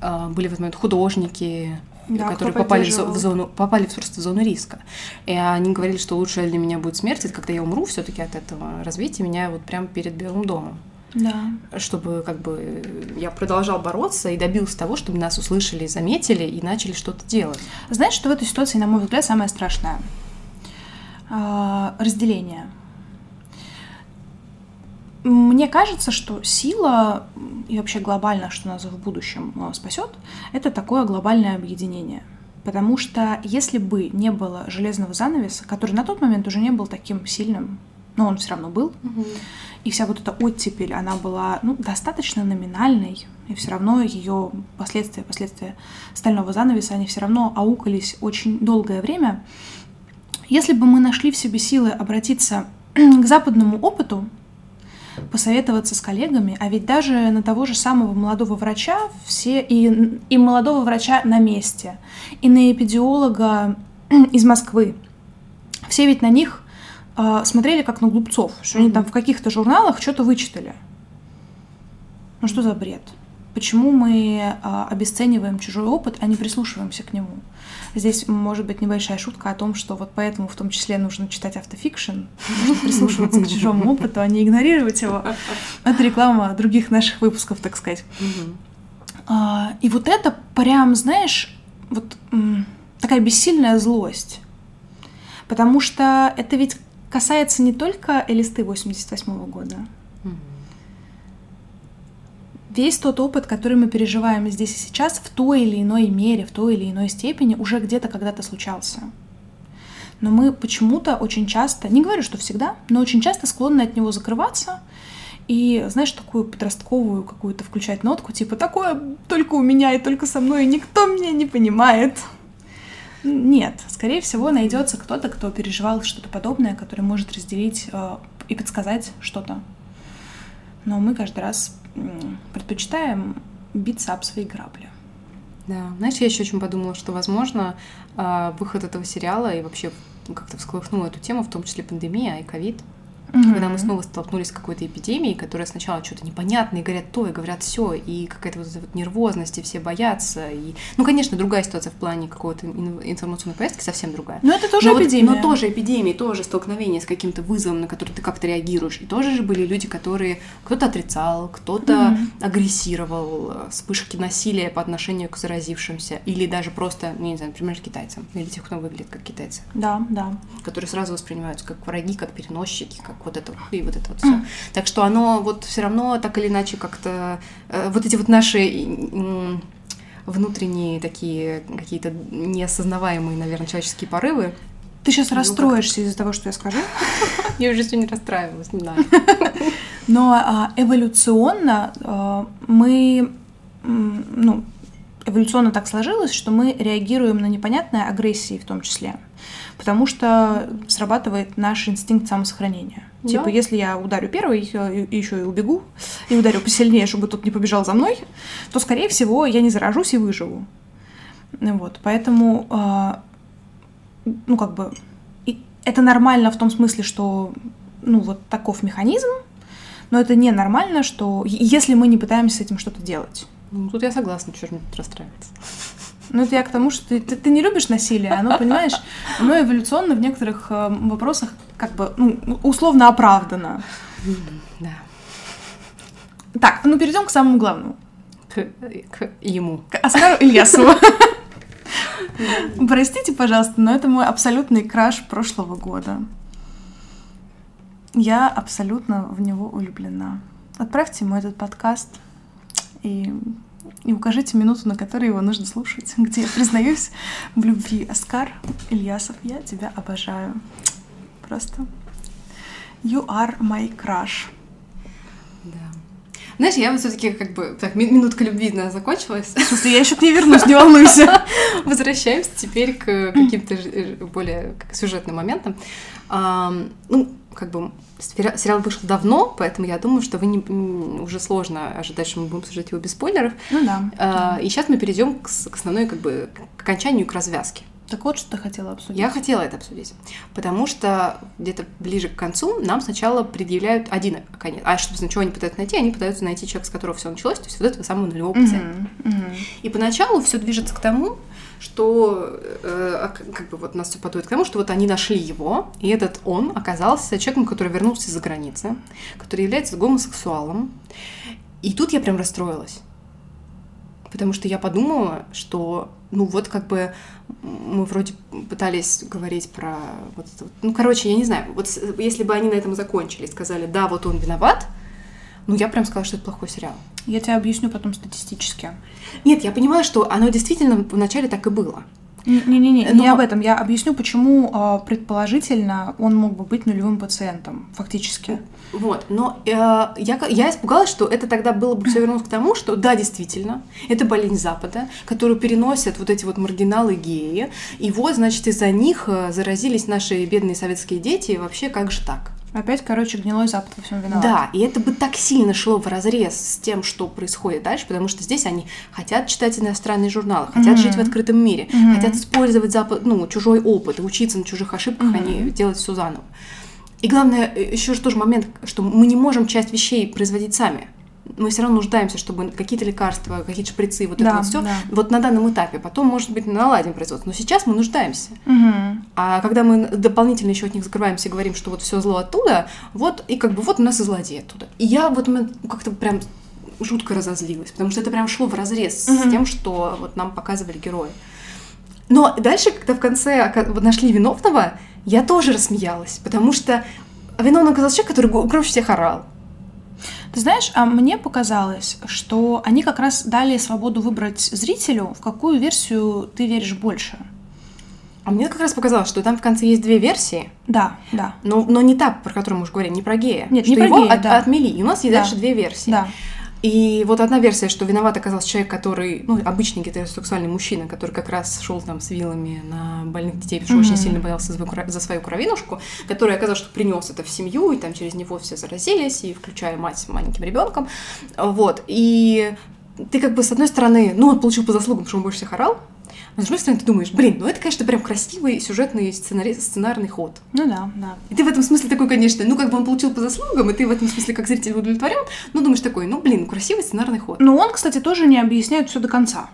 э, были в этот момент художники, да, которые попали в, зону, попали просто в зону риска. И они говорили, что лучшая для меня будет смерть, это когда я умру все-таки от этого развития меня вот прямо перед Белым домом. Да. Чтобы как бы я продолжал бороться и добился того, чтобы нас услышали, заметили и начали что-то делать. Знаешь, что в этой ситуации, на мой взгляд, самое страшное? А, разделение. Мне кажется, что сила и вообще глобально, что нас в будущем э, спасет, это такое глобальное объединение. Потому что если бы не было железного занавеса, который на тот момент уже не был таким сильным, но он все равно был, угу. и вся вот эта оттепель, она была ну, достаточно номинальной, и все равно ее последствия, последствия стального занавеса, они все равно аукались очень долгое время. Если бы мы нашли в себе силы обратиться <clears throat> к западному опыту, посоветоваться с коллегами, а ведь даже на того же самого молодого врача все и, и молодого врача на месте, и на эпидиолога <clears throat> из Москвы, все ведь на них э, смотрели как на глупцов, что они там в каких-то журналах что-то вычитали. Ну что за бред? Почему мы э, обесцениваем чужой опыт, а не прислушиваемся к нему? Здесь может быть небольшая шутка о том, что вот поэтому в том числе нужно читать автофикшн, нужно прислушиваться к чужому опыту, а не игнорировать его. Это реклама других наших выпусков, так сказать. А, и вот это прям, знаешь, вот такая бессильная злость. Потому что это ведь касается не только Элисты 88 года, весь тот опыт, который мы переживаем здесь и сейчас, в той или иной мере, в той или иной степени уже где-то когда-то случался. Но мы почему-то очень часто, не говорю, что всегда, но очень часто склонны от него закрываться и, знаешь, такую подростковую какую-то включать нотку, типа «такое только у меня и только со мной, и никто меня не понимает». Нет, скорее всего, найдется кто-то, кто переживал что-то подобное, который может разделить э, и подсказать что-то. Но мы каждый раз предпочитаем биться об свои грабли. Да, знаешь, я еще очень подумала, что, возможно, а, выход этого сериала и вообще как-то всколыхнул эту тему, в том числе пандемия и ковид, Угу. Когда мы снова столкнулись с какой-то эпидемией, которая сначала что-то непонятное, и говорят то, и говорят все, и какая-то вот эта вот нервозность, и все боятся. И... Ну, конечно, другая ситуация в плане какого-то информационной повестки, совсем другая. Но это тоже но эпидемия. Вот, но тоже эпидемия, тоже столкновение с каким-то вызовом, на который ты как-то реагируешь. И тоже же были люди, которые кто-то отрицал, кто-то угу. агрессировал, э, вспышки насилия по отношению к заразившимся, или даже просто, ну, не знаю, например, китайцам, или тех, кто выглядит как китайцы. Да, да. Которые сразу воспринимаются как враги, как переносчики, как вот это и вот это вот все. Так что оно вот все равно так или иначе как-то э, вот эти вот наши внутренние такие какие-то неосознаваемые, наверное, человеческие порывы. Ты сейчас ну, расстроишься из-за того, что я скажу? <laughs> Я уже сегодня расстраивалась, не знаю. <laughs> Но а, эволюционно а, мы, ну, эволюционно так сложилось, что мы реагируем на непонятные агрессии в том числе потому что срабатывает наш инстинкт самосохранения. Да. Типа, если я ударю первый, и еще и убегу, и ударю посильнее, чтобы тот не побежал за мной, то, скорее всего, я не заражусь и выживу. Вот, поэтому, э, ну, как бы, это нормально в том смысле, что, ну, вот таков механизм, но это не нормально, что если мы не пытаемся с этим что-то делать. Ну, тут я согласна, что же мне тут расстраиваться. Ну, это я к тому, что ты, ты, ты не любишь насилие, оно, понимаешь, оно эволюционно в некоторых э, вопросах как бы, ну, условно оправдано. Да. Так, ну перейдем к самому главному. К, к ему. К Оскару Ильясову. Простите, пожалуйста, но это мой абсолютный краш прошлого года. Я абсолютно в него влюблена. Отправьте ему этот подкаст и, и укажите минуту, на которой его нужно слушать, <laughs> где я признаюсь в любви. Оскар Ильясов, я тебя обожаю. Просто you are my crush. Да. Знаешь, я все-таки как бы так минутка любви на закончилась. Смысле, я еще не вернусь, не волнуйся. <laughs> Возвращаемся теперь к каким-то более сюжетным моментам. Ну, как бы сериал вышел давно, поэтому я думаю, что вы не, уже сложно ожидать, что мы будем обсуждать его без спойлеров. Ну да. А, и сейчас мы перейдем к, к основной, как бы, к окончанию, к развязке. Так вот, что ты хотела обсудить. Я хотела это обсудить, потому что где-то ближе к концу нам сначала предъявляют один конец. А чтобы ничего они пытаются найти, они пытаются найти человека, с которого все началось, то есть вот этого самого нулевого пациента. Mm-hmm. И поначалу все движется к тому, что э, как бы вот нас все подводит к тому, что вот они нашли его, и этот он оказался человеком, который вернулся из-за границы, который является гомосексуалом. И тут я прям расстроилась. Потому что я подумала, что, ну вот как бы мы вроде пытались говорить про вот вот. Ну, короче, я не знаю, вот если бы они на этом закончили, сказали, да, вот он виноват, ну, я прям сказала, что это плохой сериал. Я тебе объясню потом статистически. Нет, я понимаю, что оно действительно вначале так и было. Не-не-не, Но... не об этом. Я объясню, почему а, предположительно он мог бы быть нулевым пациентом, фактически. Вот, но э, я, я испугалась, что это тогда было бы все вернулось к тому, что да, действительно, это болезнь Запада, которую переносят вот эти вот маргиналы геи, и вот, значит, из-за них э, заразились наши бедные советские дети, и вообще как же так? Опять, короче, гнилой Запад во всем виноват. Да, и это бы так сильно шло в разрез с тем, что происходит дальше, потому что здесь они хотят читать иностранные журналы, хотят mm-hmm. жить в открытом мире, mm-hmm. хотят использовать запад, ну, чужой опыт, учиться на чужих ошибках, mm-hmm. а не делать все заново. И главное, э, еще тоже момент, что мы не можем часть вещей производить сами мы все равно нуждаемся, чтобы какие-то лекарства, какие-то шприцы, вот да, это вот все, да. вот на данном этапе. Потом, может быть, наладим производство. Но сейчас мы нуждаемся. Угу. А когда мы дополнительно еще от них закрываемся и говорим, что вот все зло оттуда, вот, и как бы вот у нас и злодей оттуда. И я вот как-то прям жутко разозлилась, потому что это прям шло в разрез угу. с тем, что вот нам показывали герои. Но дальше, когда в конце нашли виновного, я тоже рассмеялась, потому что виновным оказался человек, который громче всех орал. Ты знаешь, а мне показалось, что они как раз дали свободу выбрать зрителю, в какую версию ты веришь больше. А мне как раз показалось, что там в конце есть две версии. Да, да. Но, но не та, про которую мы уже говорим, не про гея. Нет, что не про его гея, от, да. отмели. И у нас есть да. дальше две версии. Да. И вот одна версия, что виноват оказался человек, который, ну, обычный гетеросексуальный мужчина, который как раз шел там с вилами на больных детей, потому что mm-hmm. очень сильно боялся за свою кровинушку, который оказалось, что принес это в семью, и там через него все заразились, и включая мать с маленьким ребенком. Вот. И ты как бы с одной стороны, ну, он получил по заслугам, что он больше всех орал, но с другой стороны, ты думаешь, блин, ну это, конечно, прям красивый сюжетный сценарий, сценарный ход. Ну да, да. И ты в этом смысле такой, конечно, ну как бы он получил по заслугам, и ты в этом смысле как зритель удовлетворен, ну думаешь такой, ну блин, красивый сценарный ход. Но он, кстати, тоже не объясняет все до конца.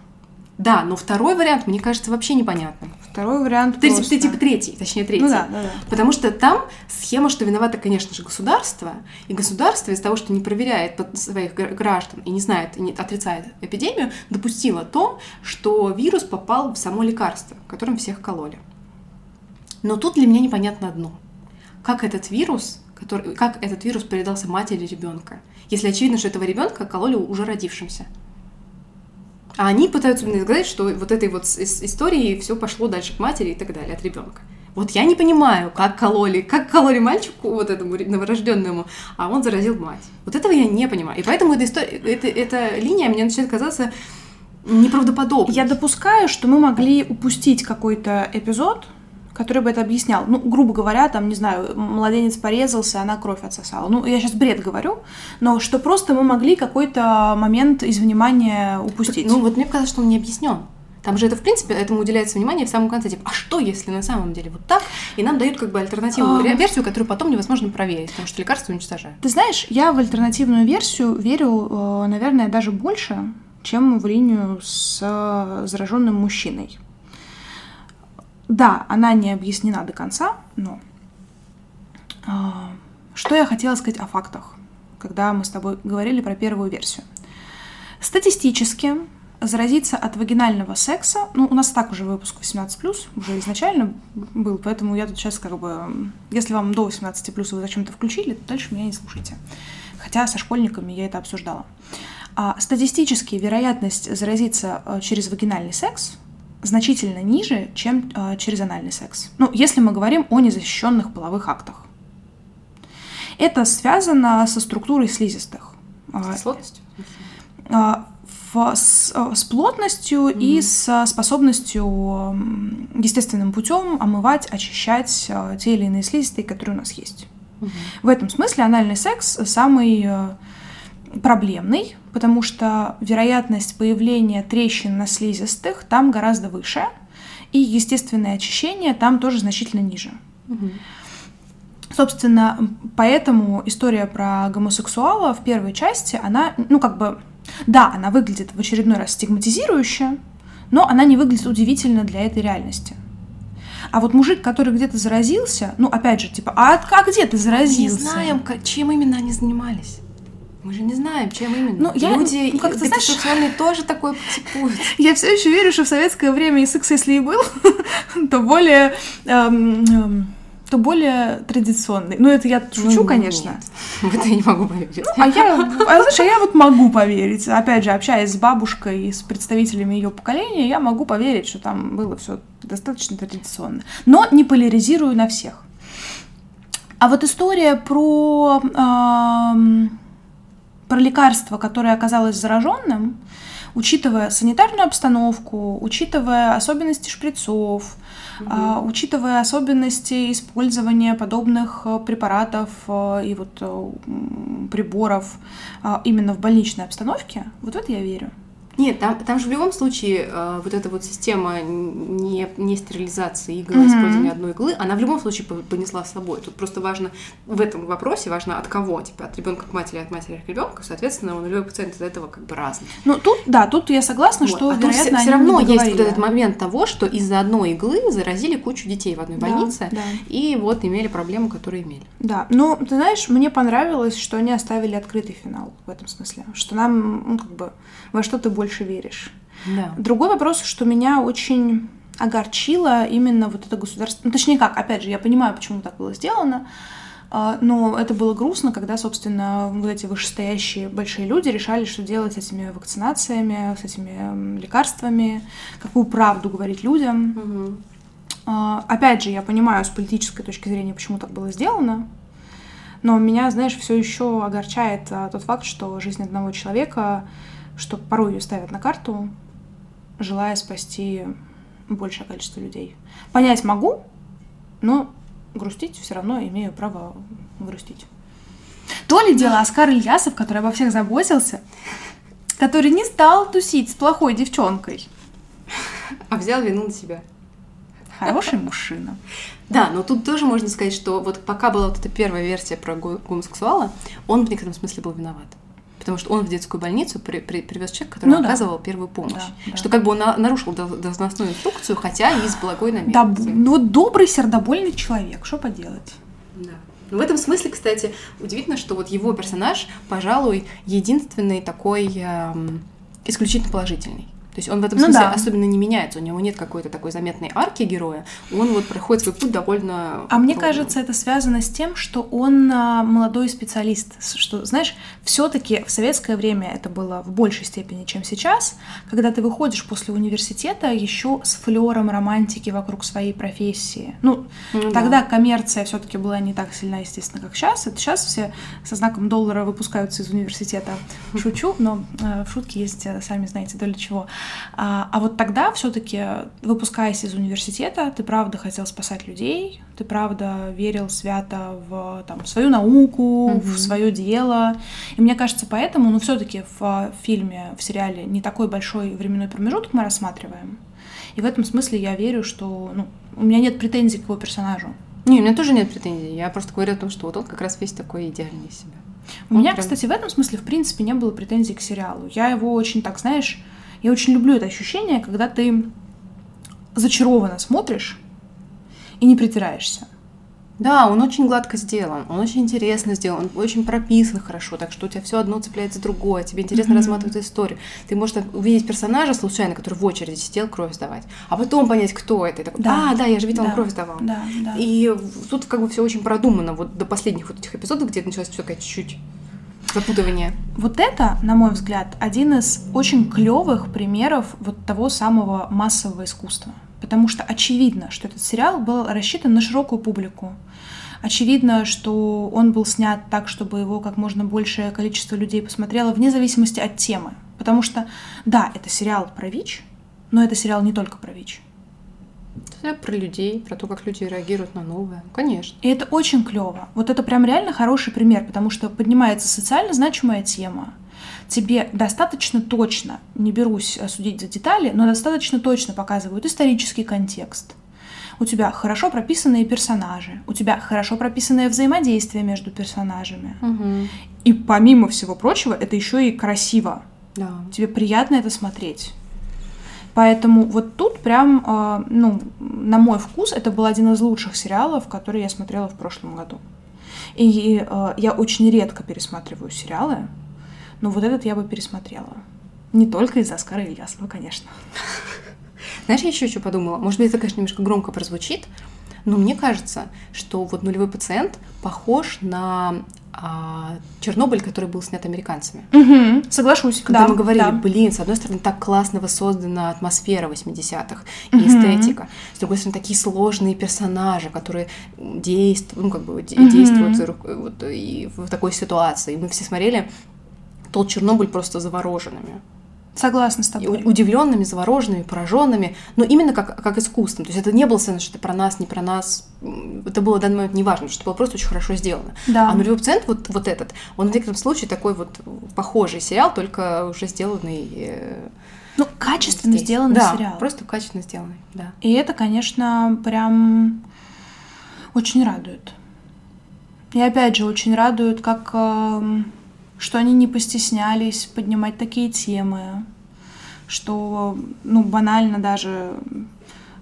Да, но второй вариант, мне кажется, вообще непонятным. Второй вариант Ты, просто... ты типа третий, точнее третий. Ну да, да, да. Потому что там схема, что виновато, конечно же, государство, и государство из того, что не проверяет своих граждан и не знает, и не отрицает эпидемию, допустило то, что вирус попал в само лекарство, которым всех кололи. Но тут для меня непонятно одно. Как этот вирус, который, как этот вирус передался матери ребенка, если очевидно, что этого ребенка кололи уже родившимся. А они пытаются мне сказать, что вот этой вот истории все пошло дальше к матери и так далее, от ребенка. Вот я не понимаю, как кололи, как кололи мальчику, вот этому новорожденному, а он заразил мать. Вот этого я не понимаю. И поэтому эта, история, эта, эта линия мне начинает казаться неправдоподобной. Я допускаю, что мы могли упустить какой-то эпизод, который бы это объяснял. Ну, грубо говоря, там, не знаю, младенец порезался, она кровь отсосала. Ну, я сейчас бред говорю, но что просто мы могли какой-то момент из внимания упустить. Ну, вот мне казалось, что он не объяснен. Там же это, в принципе, этому уделяется внимание в самом конце. Типа, а что, если на самом деле вот так? И нам дают как бы альтернативную а... версию, которую потом невозможно проверить, потому что лекарства уничтожают. Ты знаешь, я в альтернативную версию верю, э, наверное, даже больше, чем в линию с э, зараженным мужчиной. Да, она не объяснена до конца, но а, что я хотела сказать о фактах, когда мы с тобой говорили про первую версию. Статистически заразиться от вагинального секса. Ну, у нас так уже выпуск 18+, уже изначально был, поэтому я тут сейчас как бы... Если вам до 18+, вы зачем-то включили, то дальше меня не слушайте. Хотя со школьниками я это обсуждала. А статистически вероятность заразиться э, через вагинальный секс значительно ниже, чем э, через анальный секс. Ну, если мы говорим о незащищенных половых актах. Это связано со структурой слизистых. А, с плотностью? А, в, с, с плотностью mm-hmm. и с способностью естественным путем омывать, очищать э, те или иные слизистые, которые у нас есть. Mm-hmm. В этом смысле анальный секс самый проблемный, потому что вероятность появления трещин на слизистых там гораздо выше, и естественное очищение там тоже значительно ниже. Собственно, поэтому история про гомосексуала в первой части, она, ну, как бы, да, она выглядит в очередной раз стигматизирующе, но она не выглядит удивительно для этой реальности. А вот мужик, который где-то заразился, ну, опять же, типа, а, а где ты заразился? Не знаем, чем именно они занимались. Мы же не знаем, чем именно. Ну, я, Люди ну, как-то, знаешь, сексуальные тоже такое практикуют. <laughs> Я все еще верю, что в советское время и секс, если и был, <laughs> то более эм, эм, то более традиционный. Ну, это я шучу, ну, конечно. Нет. <laughs> В это я не могу поверить. Ну, а я, а, знаешь, а я вот могу поверить. Опять же, общаясь с бабушкой и с представителями ее поколения, я могу поверить, что там было все достаточно традиционно. Но не поляризирую на всех. А вот история про, э, про лекарство, которое оказалось зараженным, учитывая санитарную обстановку, учитывая особенности шприцов, угу. учитывая особенности использования подобных э, препаратов э, и вот э, приборов именно в больничной обстановке, вот в это я верю. Нет, там, там же в любом случае э, вот эта вот система не, не стерилизации иглы, mm-hmm. использования одной иглы, она в любом случае понесла с собой. Тут просто важно в этом вопросе важно от кого, типа от ребенка к матери, от матери к ребенку, соответственно, у нулевой пациент из этого как бы разный. Ну тут, да, тут я согласна, вот. что а вероятно, все равно есть вот этот момент того, что из-за одной иглы заразили кучу детей в одной больнице, да, да. и вот имели проблему, которую имели. Да, ну ты знаешь, мне понравилось, что они оставили открытый финал в этом смысле, что нам, ну как бы во что ты больше веришь. Да. Другой вопрос, что меня очень огорчило именно вот это государство. Ну, точнее как, опять же, я понимаю, почему так было сделано, а, но это было грустно, когда, собственно, вот эти вышестоящие большие люди решали, что делать с этими вакцинациями, с этими лекарствами, какую правду говорить людям. Угу. Опять же, я понимаю с политической точки зрения, почему так было сделано, но меня, знаешь, все еще огорчает а, тот факт, что жизнь одного человека что порой ее ставят на карту, желая спасти большее количество людей. Понять могу, но грустить все равно имею право грустить. То ли дело Оскар Ильясов, который обо всех заботился, который не стал тусить с плохой девчонкой. А взял вину на себя. Хороший мужчина. Да, но тут тоже можно сказать, что вот пока была вот эта первая версия про гомосексуала, он в некотором смысле был виноват потому что он в детскую больницу при, при, привез человека, который ну, оказывал да. первую помощь. Да, что да. как бы он на, нарушил должностную инструкцию, хотя и с благой намеренностью. Да, ну вот добрый, сердобольный человек, что поделать. Да. Ну, в этом смысле, кстати, удивительно, что вот его персонаж, пожалуй, единственный такой эм, исключительно положительный. То есть он в этом ну, смысле да. особенно не меняется, у него нет какой-то такой заметной арки героя, он вот проходит свой путь довольно... А мне кажется, это связано с тем, что он а, молодой специалист, что, знаешь, все таки в советское время это было в большей степени, чем сейчас, когда ты выходишь после университета еще с флером романтики вокруг своей профессии. Ну, ну тогда да. коммерция все таки была не так сильна, естественно, как сейчас. Это сейчас все со знаком доллара выпускаются из университета. <laughs> Шучу, но э, в шутке есть, э, сами знаете, доля чего. А, а вот тогда все-таки, выпускаясь из университета, ты правда хотел спасать людей, ты правда верил свято в там, свою науку, mm-hmm. в свое дело. И мне кажется, поэтому, ну, все-таки в фильме, в сериале не такой большой временной промежуток мы рассматриваем. И в этом смысле я верю, что ну, у меня нет претензий к его персонажу. Не, у меня тоже нет претензий. Я просто говорю о том, что вот он как раз весь такой идеальный из себя. У он меня, прям... кстати, в этом смысле, в принципе, не было претензий к сериалу. Я его очень так, знаешь, я, очень люблю это ощущение, когда ты зачарованно смотришь и не притираешься. Да, он очень гладко сделан, он очень интересно сделан, он очень прописан хорошо, так что у тебя все одно цепляется другое, тебе интересно mm-hmm. разматывать историю. Ты можешь увидеть персонажа случайно, который в очереди сидел кровь сдавать, а потом понять, кто это. И такой, да. А, да, я же видела, да. он кровь сдавал. Да, да. И тут как бы все очень продумано, вот до последних вот этих эпизодов, где началось все такое чуть-чуть запутывание. Вот это, на мой взгляд, один из очень клевых примеров вот того самого массового искусства. Потому что очевидно, что этот сериал был рассчитан на широкую публику. Очевидно, что он был снят так, чтобы его как можно большее количество людей посмотрело, вне зависимости от темы. Потому что, да, это сериал про ВИЧ, но это сериал не только про ВИЧ. Это про людей, про то, как люди реагируют на новое. Конечно. И это очень клево. Вот это прям реально хороший пример, потому что поднимается социально значимая тема. Тебе достаточно точно, не берусь судить за детали, но достаточно точно показывают исторический контекст. У тебя хорошо прописанные персонажи, у тебя хорошо прописанное взаимодействие между персонажами. Угу. И помимо всего прочего, это еще и красиво. Да. Тебе приятно это смотреть. Поэтому вот тут прям, э, ну, на мой вкус, это был один из лучших сериалов, которые я смотрела в прошлом году. И э, я очень редко пересматриваю сериалы, но вот этот я бы пересмотрела. Не только из-за Оскара Ильясова, конечно. <laughs> Знаешь, я еще что подумала? Может быть, это, конечно, немножко громко прозвучит, но мне кажется, что вот нулевой пациент похож на а, Чернобыль, который был снят американцами. Угу, соглашусь. Когда да, мы говорили, да. блин, с одной стороны, так классно воссоздана атмосфера 80-х и угу. эстетика, с другой стороны, такие сложные персонажи, которые действуют, ну, как бы угу. действуют вот, и в такой ситуации. И мы все смотрели тот Чернобыль просто завороженными. Согласна с тобой. Удивленными, завороженными, пораженными, но именно как, как искусством. То есть это не было сцена, что это про нас, не про нас. Это было в данный момент неважно, что это было просто очень хорошо сделано. Да. А нулевой пациент, вот, вот этот, он в некотором случае такой вот похожий сериал, только уже сделанный... Э, ну, качественно здесь. сделанный да, сериал. просто качественно сделанный, да. И это, конечно, прям очень радует. И опять же, очень радует, как э, что они не постеснялись поднимать такие темы, что, ну, банально даже,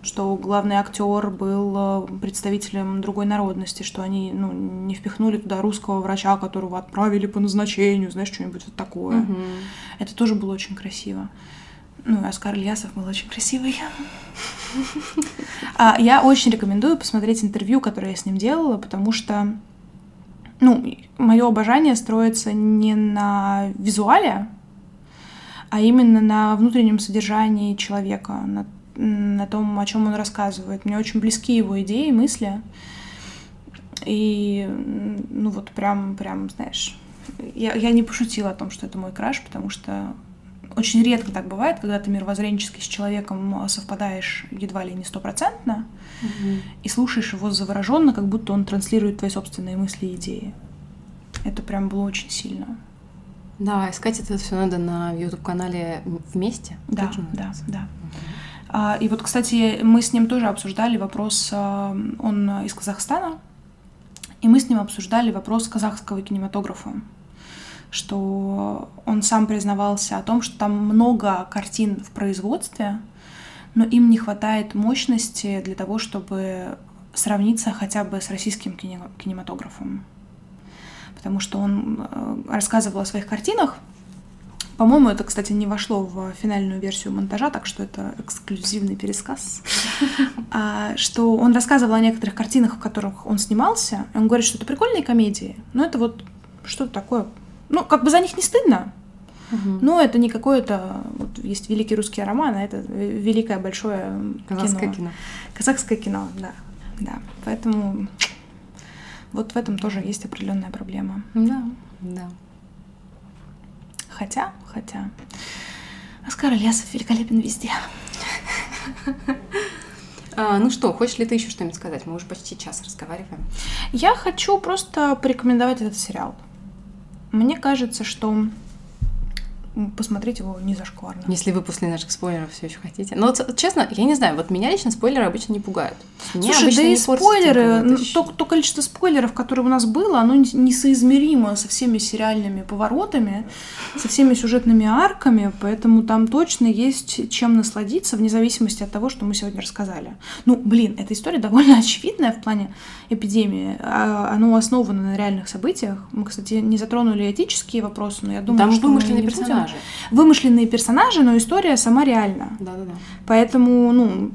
что главный актер был э, представителем другой народности, что они, ну, не впихнули туда русского врача, которого отправили по назначению, знаешь, что-нибудь вот такое. Угу. Это тоже было очень красиво. Ну, и Оскар Ильясов был очень красивый. <laughs> А, я очень рекомендую посмотреть интервью, которое я с ним делала, потому что ну, мое обожание строится не на визуале, а именно на внутреннем содержании человека, на, на том, о чем он рассказывает. Мне очень близки его идеи, мысли. И, ну вот прям, прям, знаешь, я, я не пошутила о том, что это мой краш, потому что очень редко так бывает, когда ты мировоззренчески с человеком совпадаешь едва ли не стопроцентно, угу. и слушаешь его завороженно, как будто он транслирует твои собственные мысли и идеи. Это прям было очень сильно. Да, искать это все надо на YouTube-канале вместе. Да, да, да. А, и вот, кстати, мы с ним тоже обсуждали вопрос, а, он из Казахстана, и мы с ним обсуждали вопрос казахского кинематографа что он сам признавался о том, что там много картин в производстве, но им не хватает мощности для того, чтобы сравниться хотя бы с российским кинематографом. Потому что он э, рассказывал о своих картинах. По-моему, это, кстати, не вошло в финальную версию монтажа, так что это эксклюзивный пересказ. <laughs> А, что он рассказывал о некоторых картинах, в которых он снимался. Он говорит, что это прикольные комедии, но это вот что-то такое ну, как бы за них не стыдно, Угу. Но это не какое-то... Вот есть великий русский роман, а это великое большое Казахское кино. кино. Казахское кино, да. да. Поэтому вот в этом тоже есть определенная проблема. Да, да. Хотя, хотя... Оскар Ильясов великолепен везде. <laughs> А, ну что, хочешь ли ты еще что-нибудь сказать? Мы уже почти час разговариваем. Я хочу просто порекомендовать этот сериал. Мне кажется, что посмотреть его не зашкварно. Если вы после наших спойлеров все еще хотите. Но вот, честно, я не знаю, вот меня лично спойлеры обычно не пугают. Меня Слушай, да и спойлеры, то, то количество спойлеров, которое у нас было, оно несоизмеримо со всеми сериальными поворотами, со всеми сюжетными арками, поэтому там точно есть чем насладиться, вне зависимости от того, что мы сегодня рассказали. Ну, блин, эта история довольно <laughs> очевидная в плане эпидемии. А, оно основано на реальных событиях. Мы, кстати, не затронули этические вопросы, но я думаю, там что вымышленные персонажи. Вымышленные персонажи, но история сама реальна. Да-да-да. Поэтому, ну,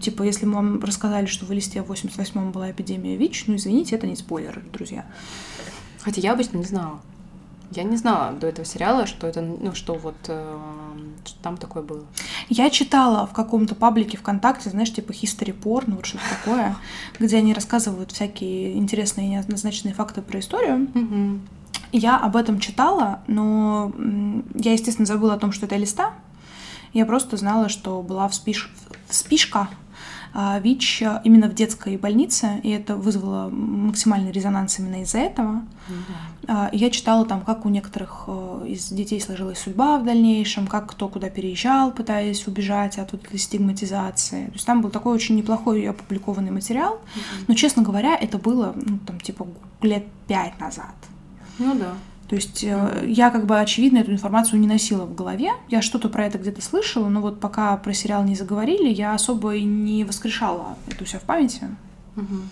типа, если мы вам рассказали, что в листе в 88-м была эпидемия ВИЧ, ну, извините, это не спойлер, друзья. Хотя я обычно не знала. Я не знала до этого сериала, что это, ну, что вот э, что там такое было. Я читала в каком-то паблике ВКонтакте, знаешь, типа History Porn, вот что-то такое, где они рассказывают всякие интересные и неоднозначные факты про историю. Угу. Я об этом читала, но я, естественно, забыла о том, что это листа. Я просто знала, что была вспиш... вспишка а, ВИЧ именно в детской больнице, и это вызвало максимальный резонанс именно из-за этого. Mm-hmm. Я читала там, как у некоторых э, из детей сложилась судьба в дальнейшем, как кто куда переезжал, пытаясь убежать от вот этой стигматизации. То есть там был такой очень неплохой опубликованный материал, mm-hmm. но, честно говоря, это было, ну, там, типа, лет пять назад. Ну да. То есть mm-hmm. я как бы очевидно эту информацию не носила в голове. Я что-то про это где-то слышала, но вот пока про сериал не заговорили, я особо и не воскрешала это все в памяти. Mm-hmm.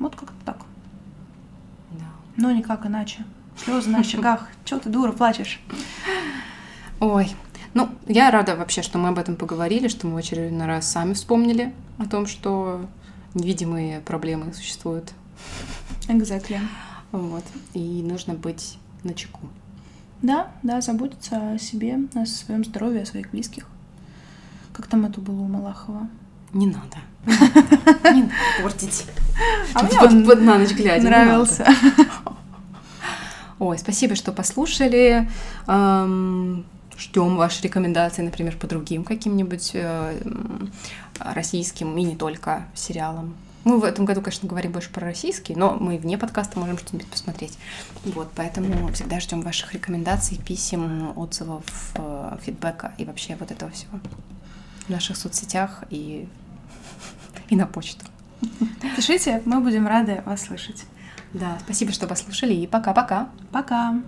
Вот как-то так. Да. Но никак иначе. Слезы на щеках. <laughs> Чего ты, дура, плачешь? Ой, ну, я рада вообще, что мы об этом поговорили, что мы в очередной раз сами вспомнили о том, что невидимые проблемы существуют. Exactly. Вот. И нужно быть на чеку. Да, да, заботиться о себе, о своем здоровье, о своих близких. Как там это было у Малахова? Не надо. <laughs> Не надо портить. А мне под, под на ночь глядя. Нравился. Ой, спасибо, что послушали. Ждем ваши рекомендации, например, по другим каким-нибудь э, российским и не только сериалам. Мы в этом году, конечно, говорим больше про российский, но мы вне подкаста можем что-нибудь посмотреть. Вот, поэтому всегда ждем ваших рекомендаций, писем, отзывов, э, фидбэка и вообще вот этого всего в наших соцсетях и, <laughs> и на почту. Пишите, мы будем рады вас слышать. Да, спасибо, что послушали, и пока-пока. Пока. -пока. пока.